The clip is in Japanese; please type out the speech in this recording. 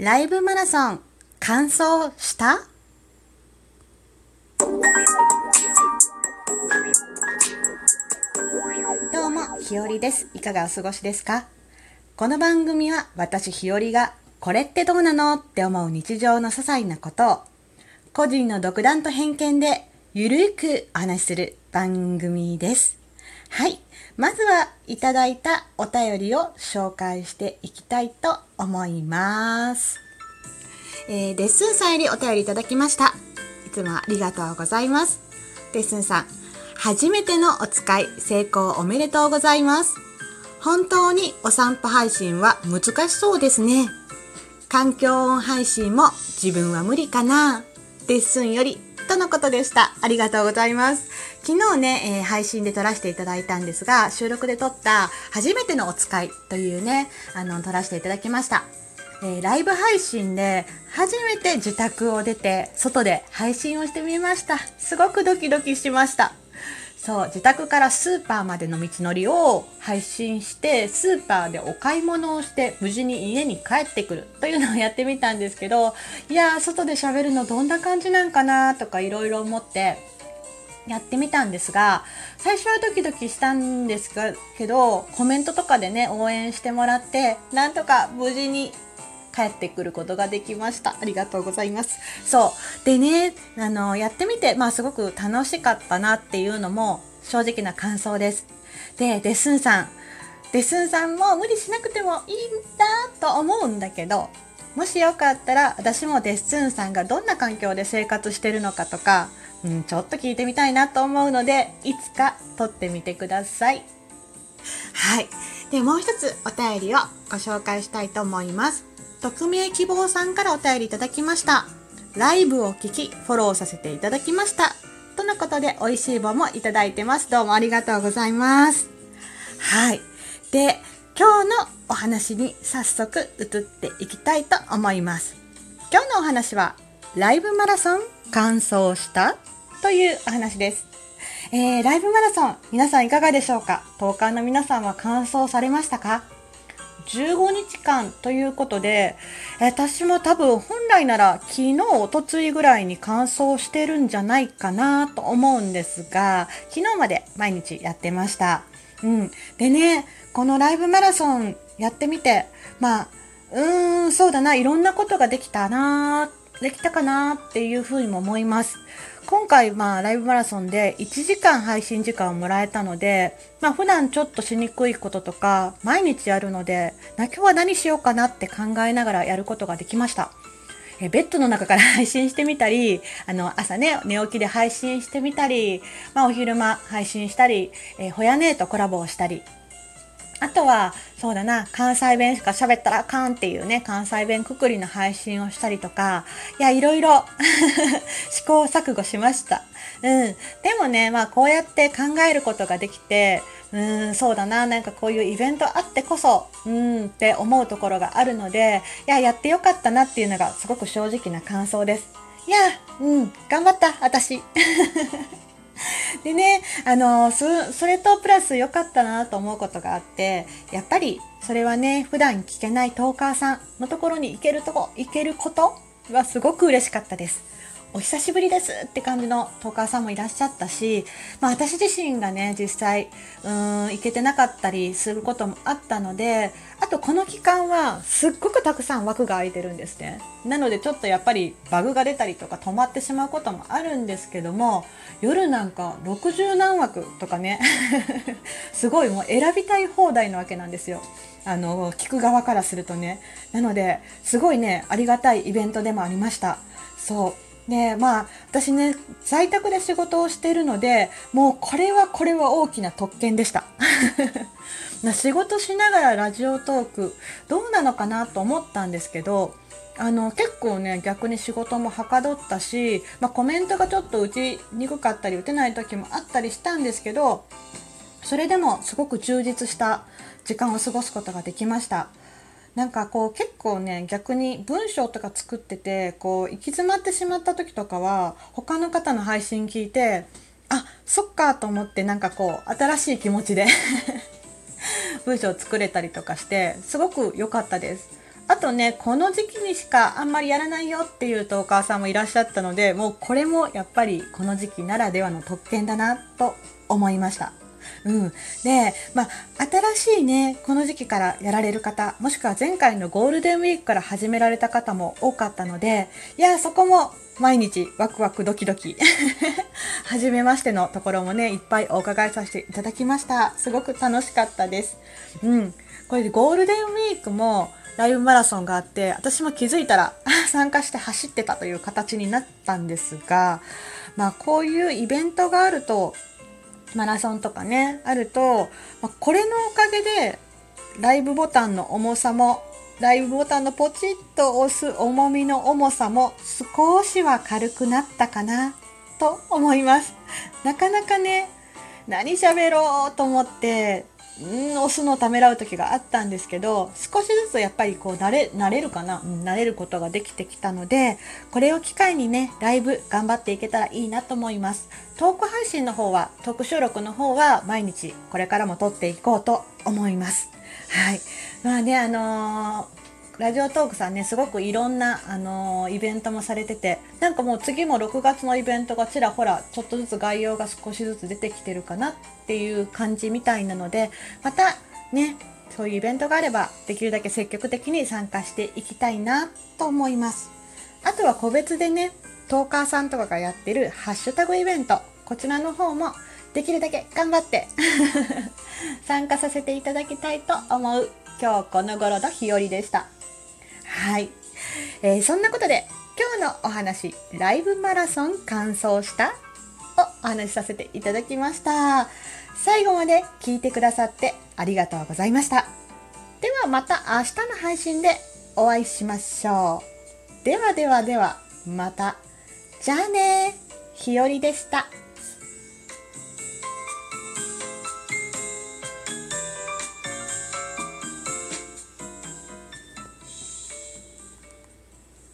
ライブマラソン完走した？どうも、ひよりです。いかがお過ごしですか？この番組は私ひよりがこれってどうなのって思う日常の些細なことを個人の独断と偏見でゆるくお話しする番組です。はい。まずはいただいたお便りを紹介していきたいと思います。えー、デッスンさんよりお便りいただきました。いつもありがとうございます。デッスンさん、初めてのお使い成功おめでとうございます。本当にお散歩配信は難しそうですね。環境音配信も自分は無理かな。デッスンよりとのことでした。ありがとうございます。昨日ね、えー配信で撮らせていただいたんですが、収録で撮った初めてのお使いというね、あの、撮らせていただきました。えーライブ配信で初めて自宅を出て外で配信をしてみました。すごくドキドキしました。そう、自宅からスーパーまでの道のりを配信して、スーパーでお買い物をして、無事に家に帰ってくるというのをやってみたんですけど、いやー、外で喋るのどんな感じなんかなとかいろいろ思って、やってみたんですが、最初はドキドキしたんですけど、コメントとかでね、応援してもらって、なんとか無事に帰ってくることができました。ありがとうございます。そう。でね、あの、やってみて、まあすごく楽しかったなっていうのも正直な感想です。で、デスンさん。デスンさんも無理しなくてもいいんだと思うんだけど、もしよかったら私もデッスンさんがどんな環境で生活してるのかとか、うん、ちょっと聞いてみたいなと思うので、いつか撮ってみてください。はい。で、もう一つお便りをご紹介したいと思います。匿名希望さんからお便りいただきました。ライブを聞き、フォローさせていただきました。とのことで、美味しい棒もいただいてます。どうもありがとうございます。はい。で、今日のお話に早速移っていきたいと思います。今日のお話は、ライブマラソン完走したというお話です。えー、ライブマラソン、皆さんいかがでしょうか？東海の皆さんは完走されましたか？15日間ということで、私も多分本来なら昨日、おとついぐらいに完走してるんじゃないかなと思うんですが、昨日まで毎日やってました。うん。でね、このライブマラソンやってみて、まあ、うーん、そうだな、いろんなことができたな、できたかなっていうふうにも思います。今回、まあ、ライブマラソンで1時間配信時間をもらえたので、まあ、普段ちょっとしにくいこととか、毎日やるので、今日は何しようかなって考えながらやることができました。えベッドの中から配信してみたり、あの、朝ね、寝起きで配信してみたり、まあ、お昼間配信したり、えー、ほやねーとコラボをしたり、あとは、そうだな、関西弁しか喋ったらあかんっていうね、関西弁くくりの配信をしたりとか、いや、いろいろ 試行錯誤しました。うん。でもね、まあ、こうやって考えることができて、うん、そうだな、なんかこういうイベントあってこそ、うんって思うところがあるので、いや、やってよかったなっていうのがすごく正直な感想です。いや、うん、頑張った、私。でね、あのそ、それとプラス良かったなと思うことがあって、やっぱりそれはね、普段聞けないトーカーさんのところに行けるとこ、行けることはすごく嬉しかったです。お久しぶりですって感じのトーカーさんもいらっしゃったし、まあ私自身がね、実際、うーん、行けてなかったりすることもあったので、あとこの期間はすっごくたくさん枠が空いてるんですね。なのでちょっとやっぱりバグが出たりとか止まってしまうこともあるんですけども、夜なんか60何枠とかね、すごいもう選びたい放題なわけなんですよ。あの、聞く側からするとね。なので、すごいね、ありがたいイベントでもありました。そう。で、まあ、私ね、在宅で仕事をしているので、もうこれはこれは大きな特権でした。仕事しながらラジオトーク、どうなのかなと思ったんですけど、あの、結構ね、逆に仕事もはかどったし、まあ、コメントがちょっと打ちにくかったり、打てない時もあったりしたんですけど、それでもすごく充実した時間を過ごすことができました。なんかこう結構ね逆に文章とか作っててこう行き詰まってしまった時とかは他の方の配信聞いてあそっかと思ってなんかこう新しい気持ちで 文章作れたりとかしてすごく良かったです。あとねこの時期にしかあんまりやらないよっていうとお母さんもいらっしゃったのでもうこれもやっぱりこの時期ならではの特権だなと思いましたうん、で、まあ、新しいねこの時期からやられる方もしくは前回のゴールデンウィークから始められた方も多かったのでいやそこも毎日ワクワクドキドキ 初めましてのところもねいっぱいお伺いさせていただきました。すごく楽しかったです。うん。これでゴールデンウィークもライブマラソンがあって私も気づいたら 参加して走ってたという形になったんですがまあこういうイベントがあるとマラソンとかねあると、ま、これのおかげでライブボタンの重さもライブボタンのポチッと押す重みの重さも少しは軽くなったかなと思います。なかなかね何喋ろうと思ってん押すのをためらう時があったんですけど少しずつやっぱりこう慣れ慣れるかな、うん、慣れることができてきたのでこれを機会にねライブ頑張っていけたらいいなと思います。トーク配信の方はトーク収録の方は毎日これからも撮っていこうと思います。はい。まあねあのーラジオトークさんねすごくいろんな、あのー、イベントもされててなんかもう次も6月のイベントがちらほらちょっとずつ概要が少しずつ出てきてるかなっていう感じみたいなのでまたねそういうイベントがあればできるだけ積極的に参加していきたいなと思います。あとは個別でねトーカーさんとかがやってるハッシュタグイベントこちらの方もできるだけ頑張って 参加させていただきたいと思う。今日この頃の日和でした。はい、えー、そんなことで今日のお話ライブマラソン完走した？をお話しさせていただきました。最後まで聞いてくださってありがとうございました。ではまた明日の配信でお会いしましょう。ではではではまた。じゃあねひよりでした。